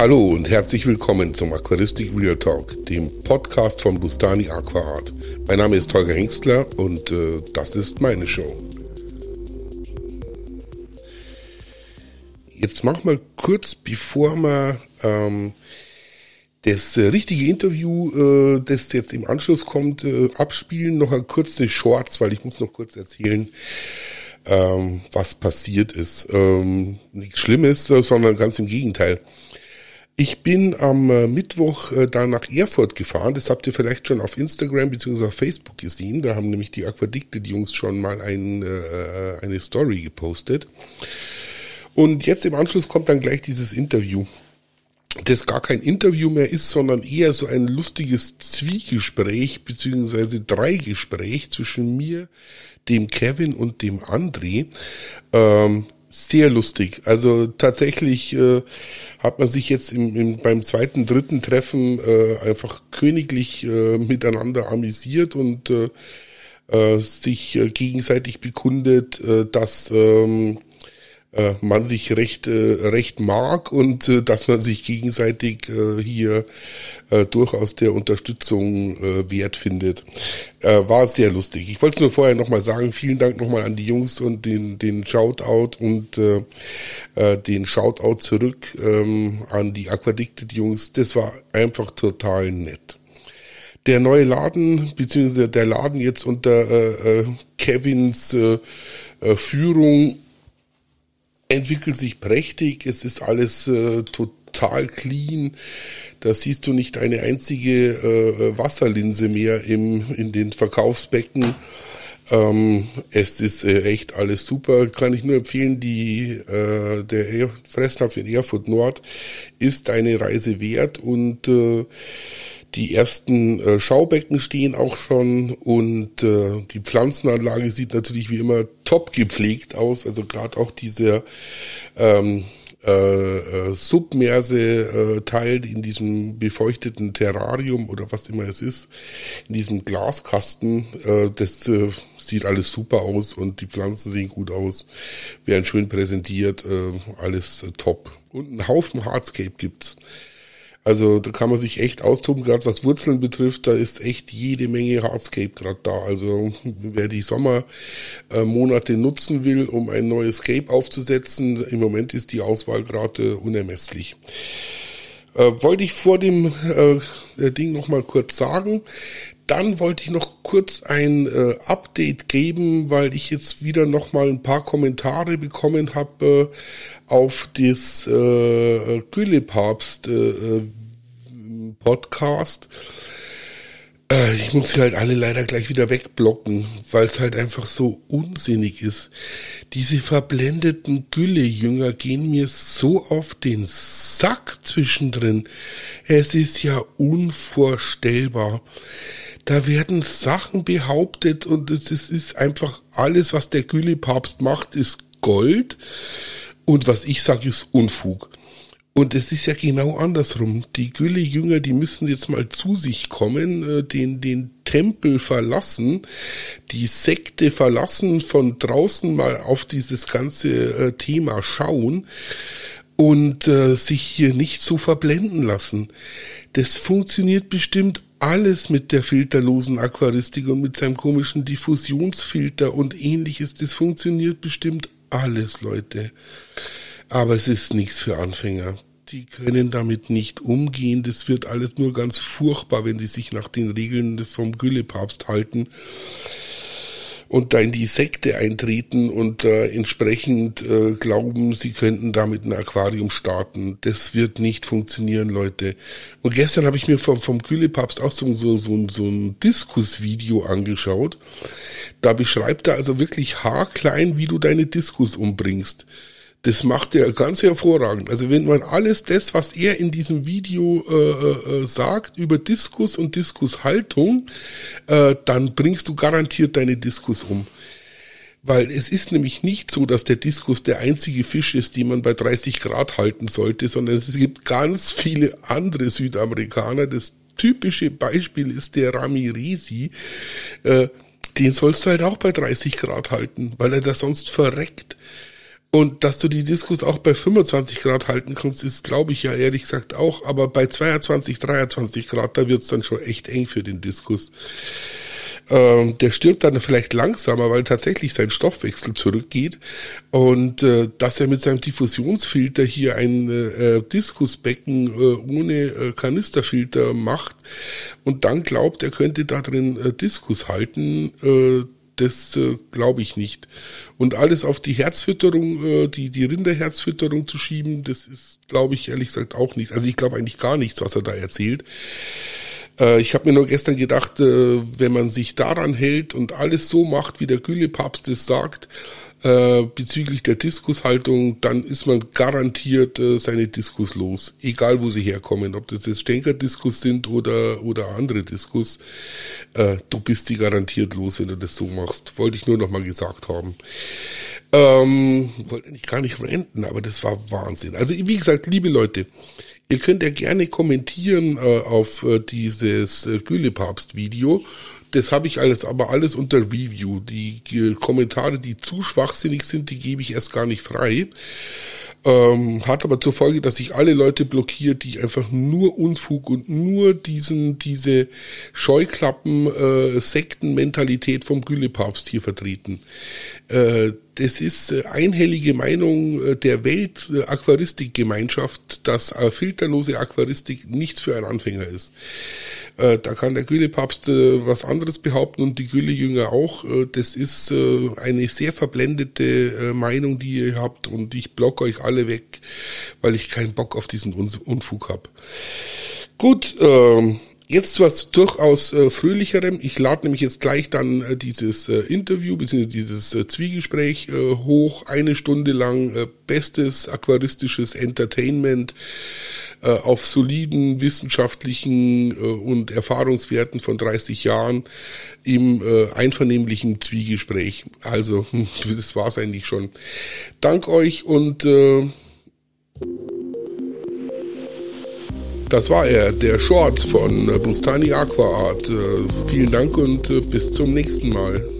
Hallo und herzlich willkommen zum Aquaristik Real Talk, dem Podcast von Bustani Aquaart. Mein Name ist Holger Hengstler und äh, das ist meine Show. Jetzt machen wir kurz, bevor wir ähm, das äh, richtige Interview, äh, das jetzt im Anschluss kommt, äh, abspielen, noch ein kurze Shorts, weil ich muss noch kurz erzählen, ähm, was passiert ist. Ähm, nichts Schlimmes, sondern ganz im Gegenteil. Ich bin am äh, Mittwoch äh, da nach Erfurt gefahren. Das habt ihr vielleicht schon auf Instagram bzw. auf Facebook gesehen. Da haben nämlich die Aquadicted-Jungs schon mal ein, äh, eine Story gepostet. Und jetzt im Anschluss kommt dann gleich dieses Interview das gar kein Interview mehr ist, sondern eher so ein lustiges Zwiegespräch beziehungsweise Dreigespräch zwischen mir, dem Kevin und dem André. Ähm, sehr lustig. Also tatsächlich äh, hat man sich jetzt im, im, beim zweiten, dritten Treffen äh, einfach königlich äh, miteinander amüsiert und äh, äh, sich äh, gegenseitig bekundet, äh, dass ähm, äh, man sich recht äh, recht mag und äh, dass man sich gegenseitig äh, hier äh, durchaus der Unterstützung äh, wert findet. Äh, war sehr lustig. Ich wollte es nur vorher nochmal sagen, vielen Dank nochmal an die Jungs und den, den Shoutout und äh, äh, den Shoutout zurück ähm, an die Aquadicted Jungs. Das war einfach total nett. Der neue Laden, beziehungsweise der Laden jetzt unter äh, äh, Kevins äh, äh, Führung entwickelt sich prächtig. Es ist alles äh, total clean. Da siehst du nicht eine einzige äh, Wasserlinse mehr im, in den Verkaufsbecken. Ähm, es ist äh, echt alles super. Kann ich nur empfehlen, die äh, der Fressnapf in Erfurt Nord ist eine Reise wert und äh, die ersten äh, Schaubecken stehen auch schon und äh, die Pflanzenanlage sieht natürlich wie immer top gepflegt aus. Also gerade auch dieser ähm, äh, äh, Submerse äh, Teil in diesem befeuchteten Terrarium oder was immer es ist, in diesem Glaskasten, äh, das äh, sieht alles super aus und die Pflanzen sehen gut aus, werden schön präsentiert, äh, alles äh, top. Und einen Haufen Hardscape gibt's. Also da kann man sich echt austoben, gerade was Wurzeln betrifft, da ist echt jede Menge Hardscape gerade da. Also wer die Sommermonate nutzen will, um ein neues Scape aufzusetzen, im Moment ist die Auswahl gerade unermesslich. Äh, wollte ich vor dem äh, Ding nochmal kurz sagen. Dann wollte ich noch kurz ein äh, Update geben, weil ich jetzt wieder noch mal ein paar Kommentare bekommen habe äh, auf das äh, Güllepapst äh, Podcast. Äh, ich muss sie halt alle leider gleich wieder wegblocken, weil es halt einfach so unsinnig ist. Diese verblendeten Gülle-Jünger gehen mir so auf den Sack zwischendrin. Es ist ja unvorstellbar da werden Sachen behauptet und es ist einfach alles, was der Gülle-Papst macht, ist Gold und was ich sage, ist Unfug. Und es ist ja genau andersrum. Die Gülle-Jünger, die müssen jetzt mal zu sich kommen, äh, den, den Tempel verlassen, die Sekte verlassen, von draußen mal auf dieses ganze äh, Thema schauen und äh, sich hier nicht so verblenden lassen. Das funktioniert bestimmt alles mit der filterlosen Aquaristik und mit seinem komischen Diffusionsfilter und ähnliches. Das funktioniert bestimmt alles, Leute. Aber es ist nichts für Anfänger. Die können damit nicht umgehen. Das wird alles nur ganz furchtbar, wenn die sich nach den Regeln vom Güllepapst halten und da in die Sekte eintreten und äh, entsprechend äh, glauben, sie könnten damit ein Aquarium starten. Das wird nicht funktionieren, Leute. Und gestern habe ich mir vom, vom Kühlepapst auch so, so, so, so ein Diskusvideo angeschaut. Da beschreibt er also wirklich haarklein, wie du deine Diskus umbringst. Das macht er ganz hervorragend. Also wenn man alles das, was er in diesem Video äh, äh, äh, sagt über Diskus und Diskushaltung, äh, dann bringst du garantiert deine Diskus um. Weil es ist nämlich nicht so, dass der Diskus der einzige Fisch ist, den man bei 30 Grad halten sollte, sondern es gibt ganz viele andere Südamerikaner. Das typische Beispiel ist der Ramirezi. Äh, den sollst du halt auch bei 30 Grad halten, weil er da sonst verreckt. Und dass du die Diskus auch bei 25 Grad halten kannst, ist, glaube ich, ja ehrlich gesagt auch. Aber bei 22, 23 Grad, da wird's dann schon echt eng für den Diskus. Ähm, der stirbt dann vielleicht langsamer, weil tatsächlich sein Stoffwechsel zurückgeht und äh, dass er mit seinem Diffusionsfilter hier ein äh, Diskusbecken äh, ohne äh, Kanisterfilter macht und dann glaubt, er könnte da drin äh, Diskus halten, äh, das äh, glaube ich nicht. Und alles auf die Herzfütterung, äh, die, die Rinderherzfütterung zu schieben, das ist, glaube ich, ehrlich gesagt auch nicht. Also ich glaube eigentlich gar nichts, was er da erzählt. Äh, ich habe mir nur gestern gedacht, äh, wenn man sich daran hält und alles so macht, wie der Güllepapst es sagt, äh, bezüglich der Diskushaltung, dann ist man garantiert seine Diskus los. Egal wo sie herkommen, ob das jetzt Stenker-Diskus sind oder, oder andere Diskus. Du bist die garantiert los, wenn du das so machst. Wollte ich nur noch mal gesagt haben. Ähm, wollte eigentlich gar nicht ranten, aber das war Wahnsinn. Also wie gesagt, liebe Leute, Ihr könnt ja gerne kommentieren äh, auf äh, dieses äh, Gülepapst-Video. Das habe ich alles, aber alles unter Review. Die äh, Kommentare, die zu schwachsinnig sind, die gebe ich erst gar nicht frei. Ähm, hat aber zur Folge, dass ich alle Leute blockiere, die einfach nur Unfug und nur diesen, diese Scheuklappen, äh, vom Güllepapst hier vertreten. Äh, das ist äh, einhellige Meinung äh, der Welt äh, dass filterlose Aquaristik nichts für einen Anfänger ist. Da kann der Gülle-Papst was anderes behaupten und die Gülle-Jünger auch. Das ist eine sehr verblendete Meinung, die ihr habt und ich block euch alle weg, weil ich keinen Bock auf diesen Unfug habe. Gut, ähm, Jetzt was durchaus äh, fröhlicherem. Ich lade nämlich jetzt gleich dann äh, dieses äh, Interview bzw. dieses äh, Zwiegespräch äh, hoch, eine Stunde lang äh, bestes aquaristisches Entertainment äh, auf soliden wissenschaftlichen äh, und Erfahrungswerten von 30 Jahren im äh, einvernehmlichen Zwiegespräch. Also das war's eigentlich schon. Dank euch und äh, das war er, der Short von Bustani Aqua Art. Äh, vielen Dank und äh, bis zum nächsten Mal.